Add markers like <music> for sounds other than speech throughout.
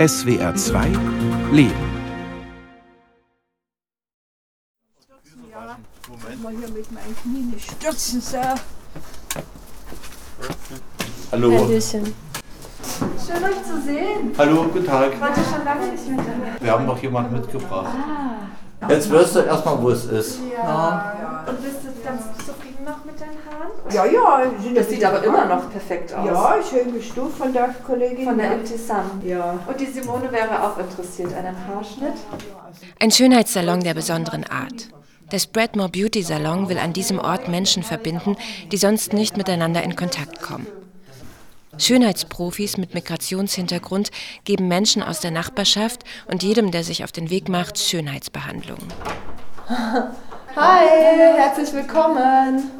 SWR 2 Leben. mal hier mit meinen Knien nicht stürzen, so. Hallo. Hallöchen. Schön euch zu sehen. Hallo, guten Tag. Ich warte schon lange nicht mehr da. Wir haben noch jemanden mitgebracht. Jetzt wirst du erstmal, wo es ist. Ja. Und bist du ganz zufrieden noch mit deinen Haaren? Ja, ja. Sind Das sieht aber immer noch perfekt aus. Ja, schön gestuft von der Kollegin. Von der Iltisam. Ja. Und die Simone wäre auch interessiert an einem Haarschnitt. Ein Schönheitssalon der besonderen Art. Der Spreadmore Beauty Salon will an diesem Ort Menschen verbinden, die sonst nicht miteinander in Kontakt kommen. Schönheitsprofis mit Migrationshintergrund geben Menschen aus der Nachbarschaft und jedem, der sich auf den Weg macht, Schönheitsbehandlungen. <laughs> Hi, herzlich willkommen.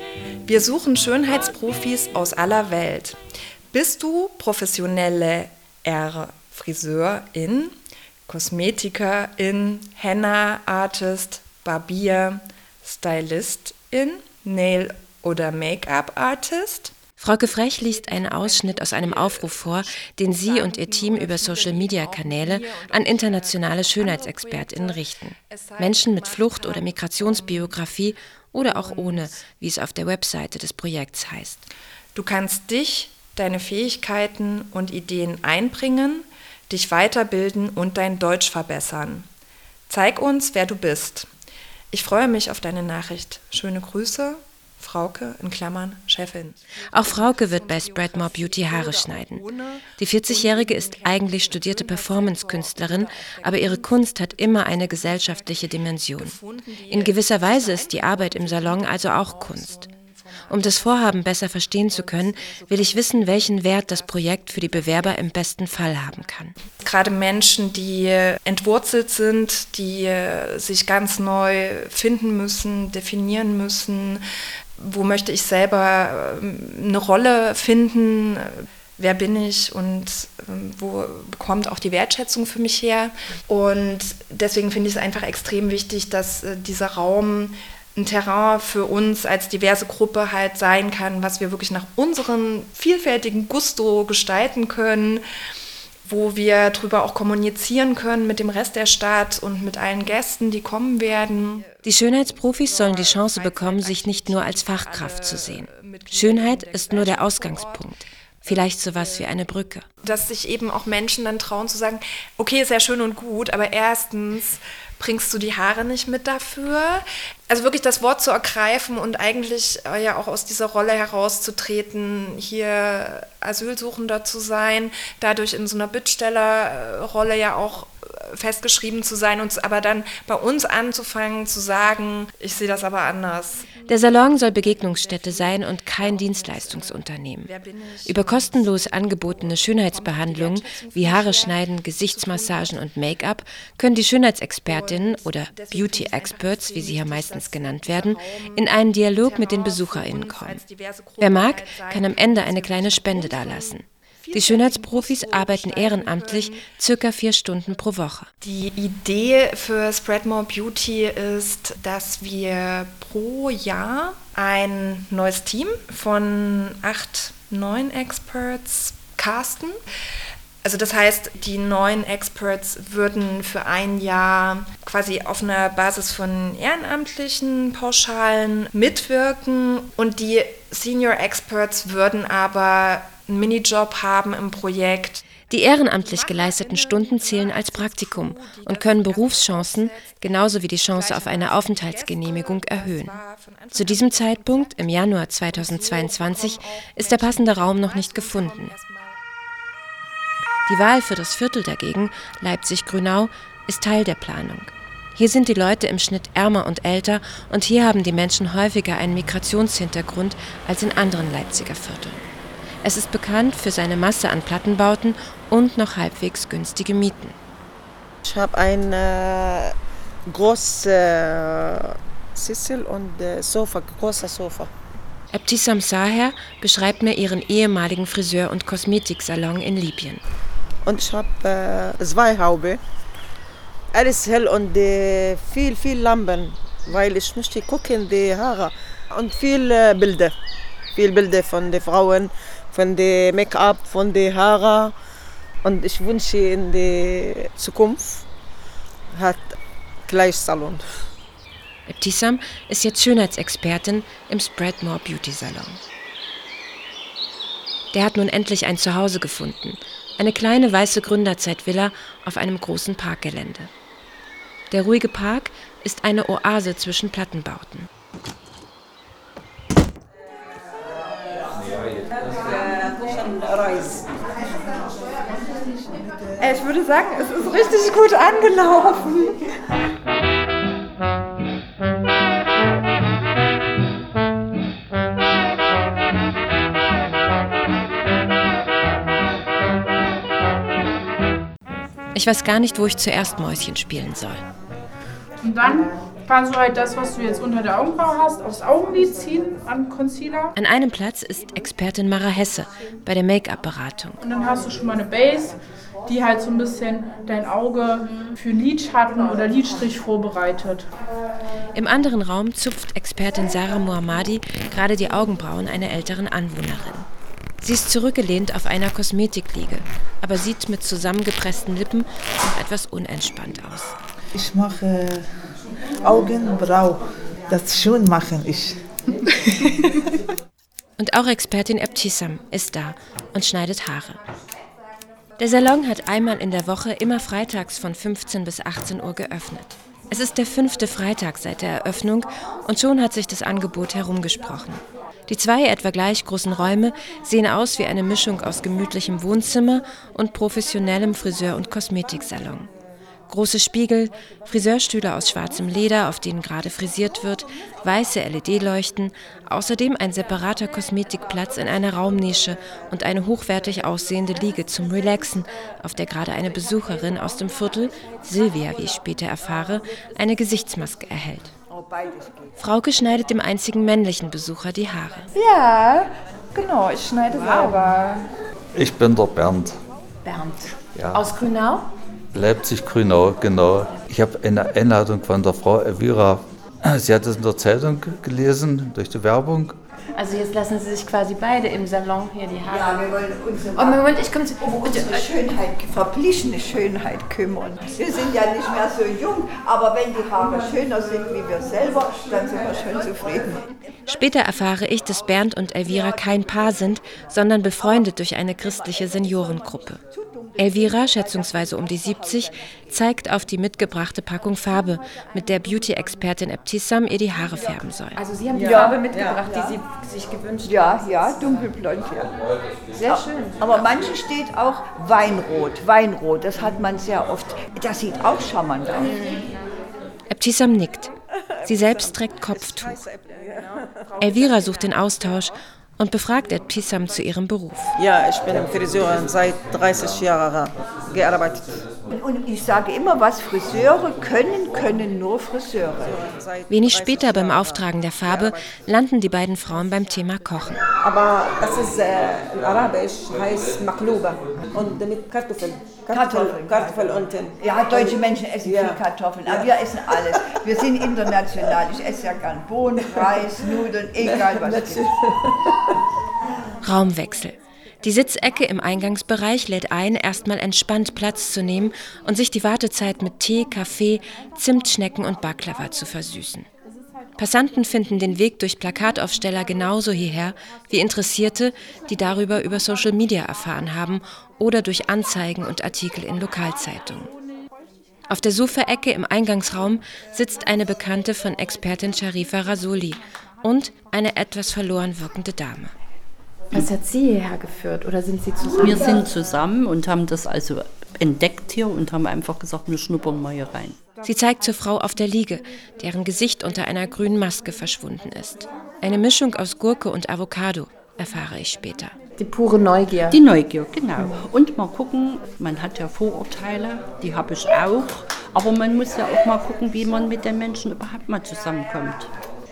Wir suchen Schönheitsprofis aus aller Welt. Bist du professionelle R Friseurin, Kosmetikerin, Henna-Artist, Barbier, Stylistin, Nail- oder Make-up-Artist? Frauke Frech liest einen Ausschnitt aus einem Aufruf vor, den sie und ihr Team über Social-Media-Kanäle an internationale Schönheitsexpertinnen richten. Menschen mit Flucht- oder Migrationsbiografie oder auch ohne, wie es auf der Webseite des Projekts heißt. Du kannst dich, deine Fähigkeiten und Ideen einbringen, dich weiterbilden und dein Deutsch verbessern. Zeig uns, wer du bist. Ich freue mich auf deine Nachricht. Schöne Grüße, Frauke in Klammern Chefin. Auch Frauke wird bei Spreadmore Beauty Haare schneiden. Die 40-Jährige ist eigentlich studierte Performance-Künstlerin, aber ihre Kunst hat immer eine gesellschaftliche Dimension. In gewisser Weise ist die Arbeit im Salon also auch Kunst. Um das Vorhaben besser verstehen zu können, will ich wissen, welchen Wert das Projekt für die Bewerber im besten Fall haben kann. Gerade Menschen, die entwurzelt sind, die sich ganz neu finden müssen, definieren müssen, wo möchte ich selber eine Rolle finden, wer bin ich und wo kommt auch die Wertschätzung für mich her. Und deswegen finde ich es einfach extrem wichtig, dass dieser Raum ein Terrain für uns als diverse Gruppe halt sein kann, was wir wirklich nach unserem vielfältigen Gusto gestalten können, wo wir darüber auch kommunizieren können mit dem Rest der Stadt und mit allen Gästen, die kommen werden. Die Schönheitsprofis sollen die Chance bekommen, sich nicht nur als Fachkraft zu sehen. Schönheit ist nur der Ausgangspunkt. Vielleicht sowas wie eine Brücke. Dass sich eben auch Menschen dann trauen zu sagen, okay, sehr schön und gut, aber erstens bringst du die Haare nicht mit dafür. Also wirklich das Wort zu ergreifen und eigentlich ja auch aus dieser Rolle herauszutreten, hier Asylsuchender zu sein, dadurch in so einer Bittstellerrolle ja auch festgeschrieben zu sein und aber dann bei uns anzufangen zu sagen, ich sehe das aber anders. Der Salon soll Begegnungsstätte sein und kein Dienstleistungsunternehmen. Über kostenlos angebotene Schönheitsbehandlungen wie Haare schneiden, Gesichtsmassagen und Make-up können die Schönheitsexpertinnen oder Beauty Experts, wie sie hier meistens genannt werden, in einen Dialog mit den BesucherInnen kommen. Wer mag, kann am Ende eine kleine Spende dalassen. Die Schönheitsprofis arbeiten ehrenamtlich circa vier Stunden pro Woche. Die Idee für Spreadmore Beauty ist, dass wir pro Jahr ein neues Team von acht, neun Experts casten. Also das heißt, die neuen Experts würden für ein Jahr quasi auf einer Basis von ehrenamtlichen Pauschalen mitwirken und die Senior Experts würden aber einen Minijob haben im Projekt. Die ehrenamtlich geleisteten Stunden zählen als Praktikum und können Berufschancen genauso wie die Chance auf eine Aufenthaltsgenehmigung erhöhen. Zu diesem Zeitpunkt, im Januar 2022, ist der passende Raum noch nicht gefunden. Die Wahl für das Viertel dagegen, Leipzig-Grünau, ist Teil der Planung. Hier sind die Leute im Schnitt ärmer und älter und hier haben die Menschen häufiger einen Migrationshintergrund als in anderen Leipziger Vierteln. Es ist bekannt für seine Masse an Plattenbauten und noch halbwegs günstige Mieten. Ich habe ein äh, große äh, Sessel und äh, Sofa, großer Sofa. Ebtisam Saher beschreibt mir ihren ehemaligen Friseur- und Kosmetiksalon in Libyen. Und ich habe äh, zwei Haube. Alles hell und äh, viel, viel Lampen, weil ich möchte gucken die Haare und viele Bilder. Viele Bilder von den Frauen, von dem Make-up, von den Haaren. Und ich wünsche in der Zukunft hat gleich Salon. Ebtisam ist jetzt Schönheitsexpertin im Spreadmore Beauty Salon. Der hat nun endlich ein Zuhause gefunden. Eine kleine weiße Gründerzeitvilla auf einem großen Parkgelände. Der ruhige Park ist eine Oase zwischen Plattenbauten. Ich würde sagen, es ist richtig gut angelaufen. Ich weiß gar nicht, wo ich zuerst Mäuschen spielen soll. Und dann kannst du halt das, was du jetzt unter der Augenbraue hast, aufs Augenlid ziehen an Concealer. An einem Platz ist Expertin Mara Hesse bei der Make-up-Beratung. Und dann hast du schon mal eine Base, die halt so ein bisschen dein Auge für Lidschatten oder Lidstrich vorbereitet. Im anderen Raum zupft Expertin Sarah Mohammadi gerade die Augenbrauen einer älteren Anwohnerin. Sie ist zurückgelehnt auf einer Kosmetikliege, aber sieht mit zusammengepressten Lippen noch etwas unentspannt aus. Ich mache Augenbrau. Das schon machen ich. <laughs> Und auch Expertin Ebtisam ist da und schneidet Haare. Der Salon hat einmal in der Woche immer freitags von 15 bis 18 Uhr geöffnet. Es ist der fünfte Freitag seit der Eröffnung und schon hat sich das Angebot herumgesprochen. Die zwei etwa gleich großen Räume sehen aus wie eine Mischung aus gemütlichem Wohnzimmer und professionellem Friseur- und Kosmetiksalon. Große Spiegel, Friseurstühle aus schwarzem Leder, auf denen gerade frisiert wird, weiße LED-Leuchten, außerdem ein separater Kosmetikplatz in einer Raumnische und eine hochwertig aussehende Liege zum Relaxen, auf der gerade eine Besucherin aus dem Viertel, Silvia, wie ich später erfahre, eine Gesichtsmaske erhält. Frauke schneidet dem einzigen männlichen Besucher die Haare. Ja, genau, ich schneide selber. Ich bin der Bernd. Bernd. Ja. Aus Grünau? Leipzig-Grünau, genau. Ich habe eine Einladung von der Frau Elvira. <clears throat> Sie hat es in der Zeitung gelesen, durch die Werbung. Also jetzt lassen Sie sich quasi beide im Salon hier die Haare. Ja, wir wollen uns um, Oh, Moment, ich komme zu... um unsere Schönheit, verblichene Schönheit kümmern. Wir sind ja nicht mehr so jung, aber wenn die Haare schöner sind wie wir selber, dann sind wir schon zufrieden. Später erfahre ich, dass Bernd und Elvira kein Paar sind, sondern befreundet durch eine christliche Seniorengruppe. Elvira, schätzungsweise um die 70, zeigt auf die mitgebrachte Packung Farbe, mit der Beauty-Expertin Ebtisam ihr die Haare färben soll. Also Sie haben die Ja, Farbe mitgebracht, ja. die Sie sich gewünscht haben. Ja, ja, dunkelblond, ja. Sehr schön. Aber manche steht auch Weinrot, Weinrot, das hat man sehr oft. Das sieht auch charmant aus. Ebtisam nickt. Sie selbst trägt Kopftuch. Elvira sucht den Austausch und befragt Ebtisam zu ihrem Beruf. Ja, ich bin Friseurin seit 30 Jahren gearbeitet. Und ich sage immer, was Friseure können, können nur Friseure. Wenig später beim Auftragen der Farbe landen die beiden Frauen beim Thema Kochen. Aber das ist äh, in Arabisch heißt Makluba und mit Kartoffeln. Kartoffel, Kartoffeln. Kartoffel unten. Ja, deutsche Menschen essen Ja. viel Kartoffeln, aber wir essen alles. Wir sind international. Ich esse ja gern Bohnen, Reis, Nudeln, egal was es gibt. Raumwechsel. Die Sitzecke im Eingangsbereich lädt ein, erstmal entspannt Platz zu nehmen und sich die Wartezeit mit Tee, Kaffee, Zimtschnecken und Baklava zu versüßen. Passanten finden den Weg durch Plakataufsteller genauso hierher wie Interessierte, die darüber über Social Media erfahren haben oder durch Anzeigen und Artikel in Lokalzeitungen. Auf der Sofaecke im Eingangsraum sitzt eine Bekannte von Expertin Sharifa Rasuli und eine etwas verloren wirkende Dame. Was hat Sie hierher geführt oder sind Sie zusammen? Wir sind zusammen und haben das also entdeckt hier und haben einfach gesagt, wir schnuppern mal hier rein. Sie zeigt zur Frau auf der Liege, deren Gesicht unter einer grünen Maske verschwunden ist. Eine Mischung aus Gurke und Avocado, erfahre ich später. Die pure Neugier. Die Neugier, genau. Und mal gucken, man hat ja Vorurteile, die habe ich auch. Aber man muss ja auch mal gucken, wie man mit den Menschen überhaupt mal zusammenkommt.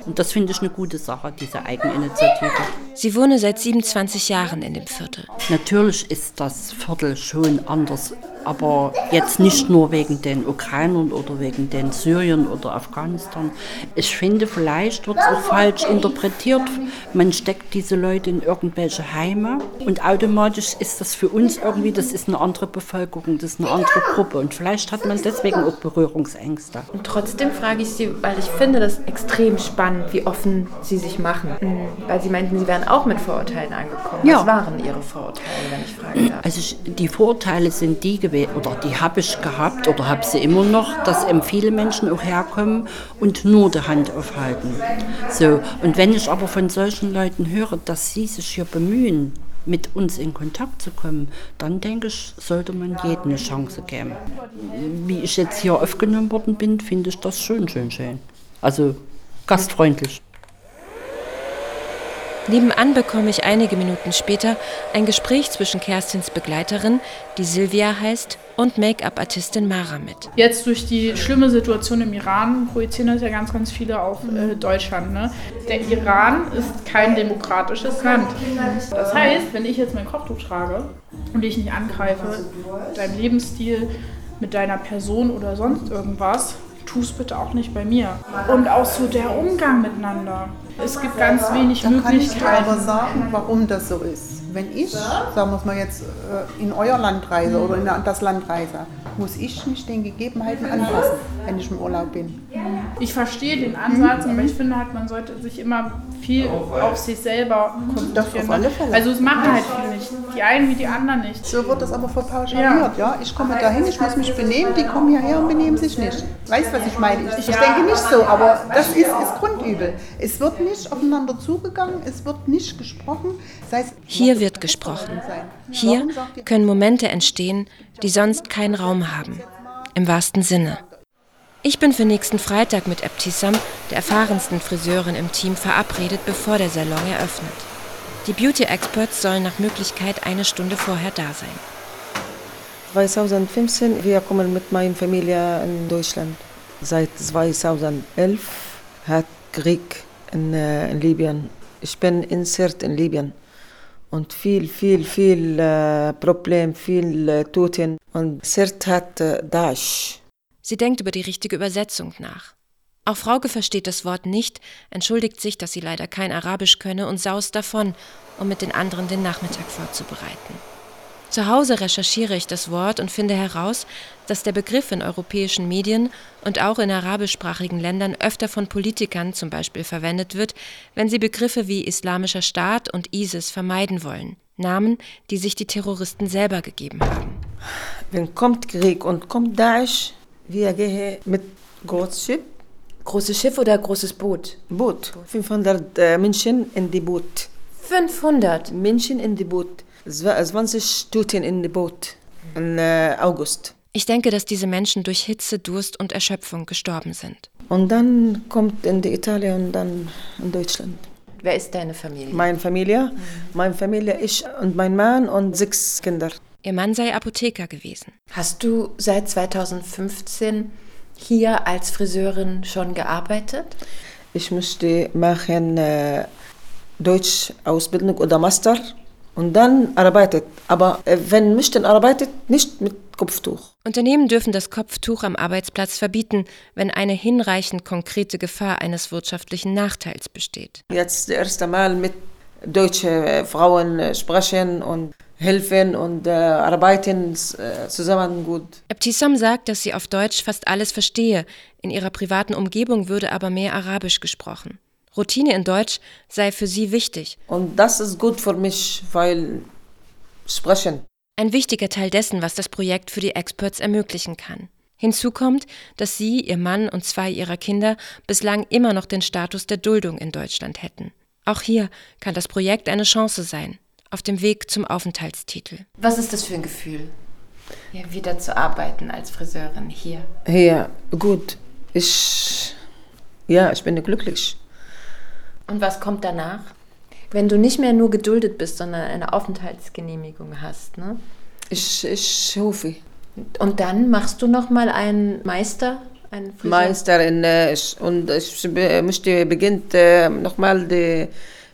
Und das finde ich eine gute Sache, diese Eigeninitiative. Sie wohne seit 27 Jahren in dem Viertel. Natürlich ist das Viertel schon anders, aber jetzt nicht nur wegen den Ukrainern oder wegen den Syrien oder Afghanistan. Ich finde, vielleicht wird es auch falsch interpretiert. Man steckt diese Leute in irgendwelche Heime und automatisch ist das für uns irgendwie, das ist eine andere Bevölkerung, das ist eine andere Gruppe und vielleicht hat man deswegen auch Berührungsängste. Und trotzdem frage ich Sie, weil ich finde das extrem spannend, wie offen Sie sich machen. Weil Sie meinten, Sie wären auch mit Vorurteilen angekommen. Ja. Was waren Ihre Vorurteile, wenn ich fragen darf? Also die Vorurteile sind die gewesen, oder die habe ich gehabt oder habe sie immer noch, dass eben viele Menschen auch herkommen und nur die Hand aufhalten. So, und wenn ich aber von solchen Leuten höre, dass sie sich hier bemühen, mit uns in Kontakt zu kommen, dann denke ich, sollte man jedem eine Chance geben. Wie ich jetzt hier aufgenommen worden bin, finde ich das schön, schön, schön. Also gastfreundlich. Nebenan bekomme ich einige Minuten später ein Gespräch zwischen Kerstins Begleiterin, die Silvia heißt, und Make-up-Artistin Mara mit. Jetzt durch die schlimme Situation im Iran projizieren das ja ganz, ganz viele auf äh, Deutschland. Ne? Der Iran ist kein demokratisches Land. Das heißt, wenn ich jetzt mein Kopftuch trage und dich nicht angreife, deinem Lebensstil, mit deiner Person oder sonst irgendwas, tu es bitte auch nicht bei mir. Und auch so der Umgang miteinander. Es gibt ganz wenig Da kann ich aber Möglichkeiten. sagen, warum das so ist. Wenn ich, sagen wir es mal jetzt, äh, in euer Land reise oder in das Land reise, muss ich mich den Gegebenheiten anpassen, wenn ich im Urlaub bin. Ich verstehe den Ansatz, aber ich finde halt, man sollte sich immer viel auf sich selber konzentrieren. auf alle Fälle. Also es machen halt viele nicht. Die einen wie die anderen nicht. So wird das aber verpauschaliert, ja. Ich komme dahin, ich muss mich benehmen, die kommen hierher und benehmen sich nicht. Weißt du, was ich meine? Ich, ich Ja. denke nicht so, aber das ist, ist Grundübel. Es wird nicht aufeinander zugegangen, es wird nicht gesprochen. Sei es Hier wird gesprochen. Hier können Momente entstehen, die sonst keinen Raum haben. Im wahrsten Sinne. Ich bin für nächsten Freitag mit Ebtisam, der erfahrensten Friseurin im Team, verabredet, bevor der Salon eröffnet. Die Beauty Experts sollen nach Möglichkeit eine Stunde vorher da sein. 2015, wir kommen mit meiner Familie in Deutschland. Seit 2011 hat Krieg in, äh, in Libyen. Ich bin insert in Libyen. Und viel, viel, viel äh, Problem, viel äh, Toten. Und Sirt hat äh, Daesh. Sie denkt über die richtige Übersetzung nach. Auch Frauke versteht das Wort nicht, entschuldigt sich, dass sie leider kein Arabisch könne und saust davon, um mit den anderen den Nachmittag vorzubereiten. Zu Hause recherchiere ich das Wort und finde heraus, dass der Begriff in europäischen Medien und auch in arabischsprachigen Ländern öfter von Politikern zum Beispiel verwendet wird, wenn sie Begriffe wie Islamischer Staat und ISIS vermeiden wollen. Namen, die sich die Terroristen selber gegeben haben. Wenn kommt Krieg und kommt Daesh, wir gehen mit großes Schiff. Großes Schiff oder großes Boot? Boot. 500 äh, Menschen in die Boot. 500 Menschen in die Boot. Zwa- 20 Toten in die Boot. Im äh, August. Ich denke, dass diese Menschen durch Hitze, Durst und Erschöpfung gestorben sind. Und dann kommt in die Italien und dann in Deutschland. Wer ist deine Familie? Meine Familie, meine Familie, ich und mein Mann und sechs Kinder. Ihr Mann sei Apotheker gewesen. Hast du seit 2015 hier als Friseurin schon gearbeitet? Ich musste machen äh, Deutsch-Ausbildung oder Master und dann arbeitet. Aber äh, wenn möchten arbeitet, nicht mit Kopftuch. Unternehmen dürfen das Kopftuch am Arbeitsplatz verbieten, wenn eine hinreichend konkrete Gefahr eines wirtschaftlichen Nachteils besteht. Jetzt das erste Mal mit deutschen Frauen äh, sprechen und helfen und äh, arbeiten äh, zusammen gut. Ebtisam sagt, dass sie auf Deutsch fast alles verstehe. In ihrer privaten Umgebung würde aber mehr Arabisch gesprochen. Routine in Deutsch sei für sie wichtig. Und das ist gut für mich, weil sprechen. Ein wichtiger Teil dessen, was das Projekt für die Experts ermöglichen kann. Hinzu kommt, dass sie, ihr Mann und zwei ihrer Kinder bislang immer noch den Status der Duldung in Deutschland hätten. Auch hier kann das Projekt eine Chance sein, auf dem Weg zum Aufenthaltstitel. Was ist das für ein Gefühl, hier wieder zu arbeiten als Friseurin hier? Ja, gut. Ich, ja, ich bin glücklich. Und was kommt danach? Wenn du nicht mehr nur geduldet bist, sondern eine Aufenthaltsgenehmigung hast, ne? Ich, ich hoffe. Und dann machst du noch mal einen Meister, einen Friseur? Meisterin äh, und ich be- möchte beginnen äh, nochmal den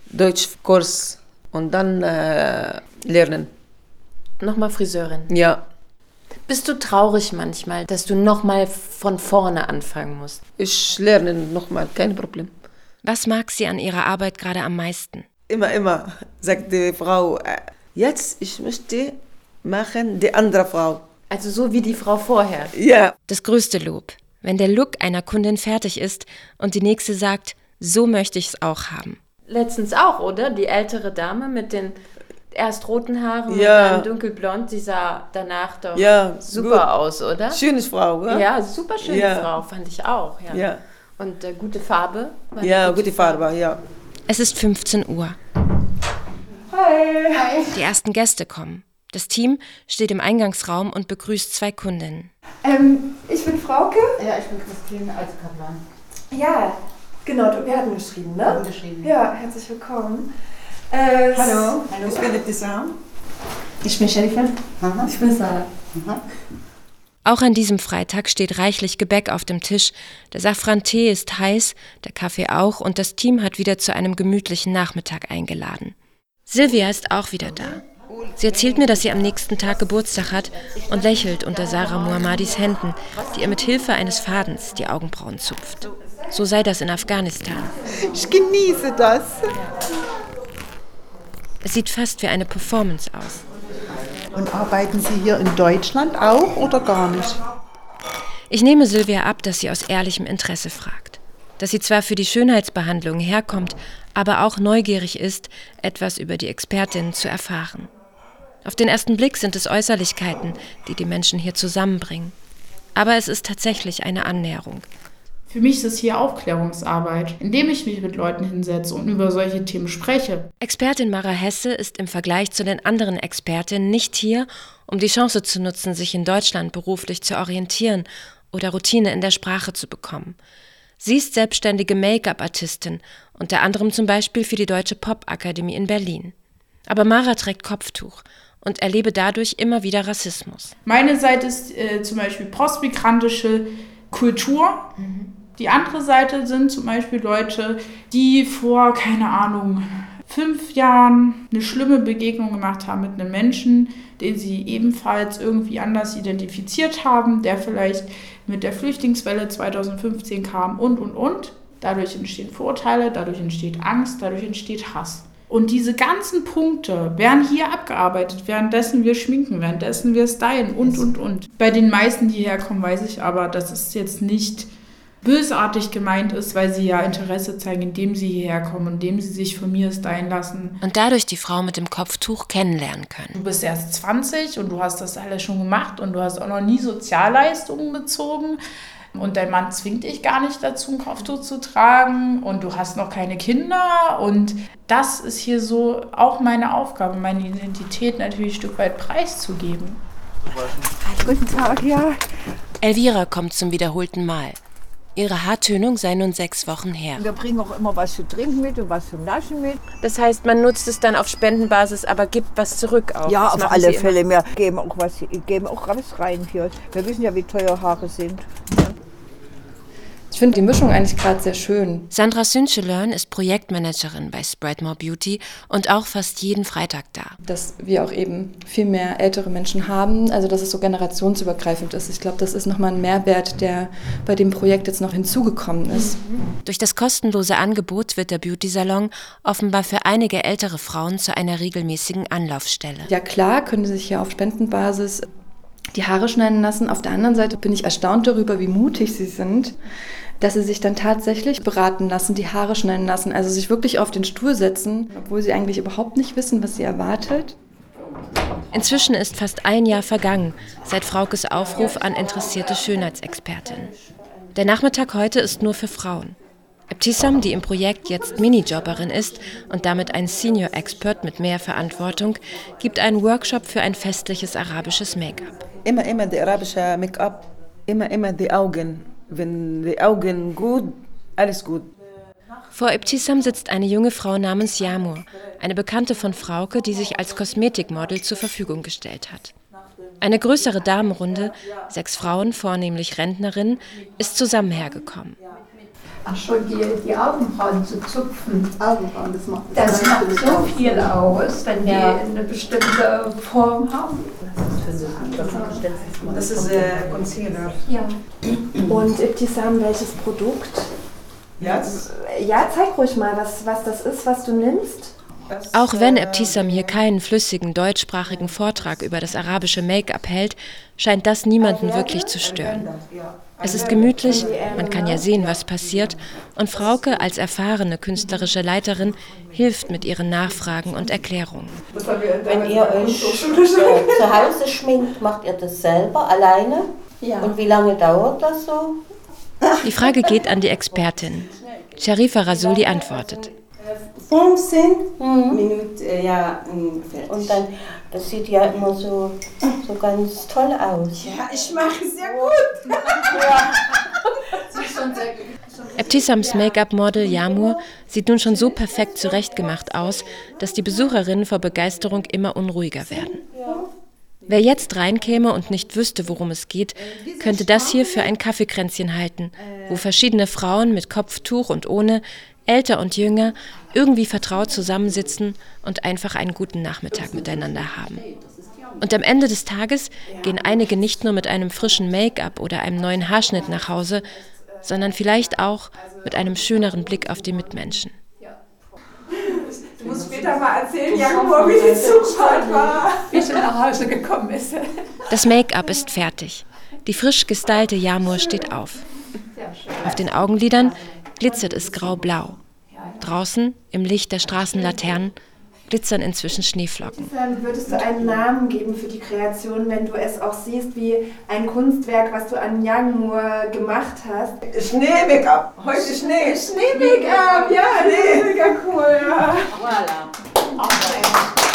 Deutschkurs und dann äh, lernen. Nochmal Friseurin. Ja, Bist du traurig manchmal, dass du noch mal von vorne anfangen musst? ich lerne nochmal, kein Problem. Was mag sie an ihrer Arbeit gerade am meisten? Immer, immer, sagt die Frau, äh, jetzt ich möchte machen die andere Frau. Also so wie die Frau vorher. Ja. Das größte Lob, wenn der Look einer Kundin fertig ist und die nächste sagt, so möchte ich es auch haben. Letztens auch, oder? Die ältere Dame mit den erst roten Haaren Ja. und dann dunkelblond, die sah danach doch Ja, super gut. aus, oder? Schöne Frau, ja? Ja, super schöne Ja. Frau, fand ich auch. Ja. Ja. Und äh, gute Farbe. Ja, gute Farbe, ja. Es ist 15 Uhr. Hi. Die ersten Gäste kommen. Das Team steht im Eingangsraum und begrüßt zwei Kundinnen. Ähm, ich bin Frauke. Ja, ich bin Christine Altkaplan. Ja, genau, du- wir hatten geschrieben, ne? Wir hatten geschrieben. Ja, herzlich willkommen. Äh, Hallo, Hallo. ich bin Ibtisam. Ich bin Jennifer. Ich bin Sarah. Auch an diesem Freitag steht reichlich Gebäck auf dem Tisch. Der Safran-Tee ist heiß, der Kaffee auch und das Team hat wieder zu einem gemütlichen Nachmittag eingeladen. Silvia ist auch wieder da. Sie erzählt mir, dass sie am nächsten Tag Geburtstag hat und lächelt unter Sarah Muhammadis Händen, die ihr mit Hilfe eines Fadens die Augenbrauen zupft. So sei das in Afghanistan. Ich genieße das. Es sieht fast wie eine Performance aus. Und arbeiten Sie hier in Deutschland auch oder gar nicht? Ich nehme Silvia ab, dass sie aus ehrlichem Interesse fragt. Dass sie zwar für die Schönheitsbehandlung herkommt, aber auch neugierig ist, etwas über die Expertin zu erfahren. Auf den ersten Blick sind es Äußerlichkeiten, die die Menschen hier zusammenbringen. Aber es ist tatsächlich eine Annäherung. Für mich ist es hier Aufklärungsarbeit, indem ich mich mit Leuten hinsetze und über solche Themen spreche. Expertin Mara Hesse ist im Vergleich zu den anderen Expertinnen nicht hier, um die Chance zu nutzen, sich in Deutschland beruflich zu orientieren oder Routine in der Sprache zu bekommen. Sie ist selbstständige Make-up-Artistin, unter anderem zum Beispiel für die Deutsche Popakademie in Berlin. Aber Mara trägt Kopftuch und erlebe dadurch immer wieder Rassismus. Meine Seite ist äh, zum Beispiel postmigrantische Kultur. Die andere Seite sind zum Beispiel Leute, die vor, keine Ahnung, fünf Jahren eine schlimme Begegnung gemacht haben mit einem Menschen, den sie ebenfalls irgendwie anders identifiziert haben, der vielleicht mit der Flüchtlingswelle 2015 kam und, und, und. Dadurch entstehen Vorurteile, dadurch entsteht Angst, dadurch entsteht Hass. Und diese ganzen Punkte werden hier abgearbeitet, währenddessen wir schminken, währenddessen wir stylen und, und, und. Bei den meisten, die herkommen, weiß ich aber, dass es jetzt nicht bösartig gemeint ist, weil sie ja Interesse zeigen, indem sie hierher kommen, indem sie sich von mir stylen lassen. Und dadurch die Frau mit dem Kopftuch kennenlernen können. Du bist erst 20 und du hast das alles schon gemacht und du hast auch noch nie Sozialleistungen bezogen. Und dein Mann zwingt dich gar nicht dazu, ein Kopftuch zu tragen und du hast noch keine Kinder. Und das ist hier so auch meine Aufgabe, meine Identität natürlich ein Stück weit preiszugeben. Guten Tag, ja. Elvira kommt zum wiederholten Mal. Ihre Haartönung sei nun sechs Wochen her. Wir bringen auch immer was zu trinken mit und was zum Naschen mit. Das heißt, man nutzt es dann auf Spendenbasis, aber gibt was zurück auch. Ja, Das auf alle. Fälle. Wir geben auch was, geben auch was rein hier. Wir wissen ja, wie teuer Haare sind. Ich finde die Mischung eigentlich gerade sehr schön. Sandra Süncelön ist Projektmanagerin bei Sprightmore Beauty und auch fast jeden Freitag da. Dass wir auch eben viel mehr ältere Menschen haben, also dass es so generationsübergreifend ist. Ich glaube, das ist nochmal ein Mehrwert, der bei dem Projekt jetzt noch hinzugekommen ist. Durch das kostenlose Angebot wird der Beauty-Salon offenbar für einige ältere Frauen zu einer regelmäßigen Anlaufstelle. Ja klar, können Sie sich ja auf Spendenbasis die Haare schneiden lassen. Auf der anderen Seite bin ich erstaunt darüber, wie mutig Sie sind, dass Sie sich dann tatsächlich beraten lassen, die Haare schneiden lassen, also sich wirklich auf den Stuhl setzen, obwohl Sie eigentlich überhaupt nicht wissen, was Sie erwartet. Inzwischen ist fast ein Jahr vergangen, seit Fraukes Aufruf an interessierte Schönheitsexpertinnen. Der Nachmittag heute ist nur für Frauen. Ebtisam, die im Projekt jetzt Minijobberin ist und damit ein Senior Expert mit mehr Verantwortung, gibt einen Workshop für ein festliches arabisches Make-up. Immer, immer die arabische Make-up, immer, immer die Augen. Wenn die Augen gut, alles gut. Vor Ibtisam sitzt eine junge Frau namens Yamur, eine Bekannte von Frauke, die sich als Kosmetikmodel zur Verfügung gestellt hat. Eine größere Damenrunde, sechs Frauen, vornehmlich Rentnerinnen, ist zusammen hergekommen. Ach schon, die, die Augenbrauen zu zupfen. Augenbrauen, das macht das, das macht so viel aus, wenn ja. die eine bestimmte Form haben. Das ist äh, Concealer. Ja. Und Ibtisam, welches Produkt? Ja, ja, zeig ruhig mal, was, was das ist, was du nimmst. Auch wenn Ebtisam hier keinen flüssigen deutschsprachigen Vortrag über das arabische Make-up hält, scheint das niemanden wirklich zu stören. Es ist gemütlich, man kann ja sehen, was passiert, und Frauke als erfahrene künstlerische Leiterin hilft mit ihren Nachfragen und Erklärungen. Wenn ihr euch <laughs> zu Hause schminkt, macht ihr das selber alleine? Ja. Und wie lange dauert das so? Die Frage geht an die Expertin. Sharifa Rasuli antwortet. 15 mhm. Minuten, ja, ungefähr. Und dann, das sieht ja immer so, so ganz toll aus. Ja, ich mache es sehr gut. <laughs> ja. Ebtisams Make-up-Model Yamur sieht nun schon so perfekt zurechtgemacht aus, dass die Besucherinnen vor Begeisterung immer unruhiger werden. Wer jetzt reinkäme und nicht wüsste, worum es geht, könnte das hier für ein Kaffeekränzchen halten, wo verschiedene Frauen mit Kopftuch und ohne, älter und jünger, irgendwie vertraut zusammensitzen und einfach einen guten Nachmittag miteinander haben. Und am Ende des Tages gehen einige nicht nur mit einem frischen Make-up oder einem neuen Haarschnitt nach Hause, sondern vielleicht auch mit einem schöneren Blick auf die Mitmenschen. Du musst später mal erzählen, Jakob, wie die Zugfahrt war. Wie sie nach Hause gekommen ist. Das Make-up ist fertig. Die frisch gestylte Jamur steht auf. Auf den Augenlidern glitzert es grau-blau. Draußen, im Licht der Straßenlaternen, glitzern inzwischen Schneeflocken. Würdest du einen Namen geben für die Kreation, wenn du es auch siehst wie ein Kunstwerk, was du an Youngmoor gemacht hast? Schnee-Make-up. Heute Schnee. Schnee-Make-up, ja, Schnee. mega cool, ja. Voilà.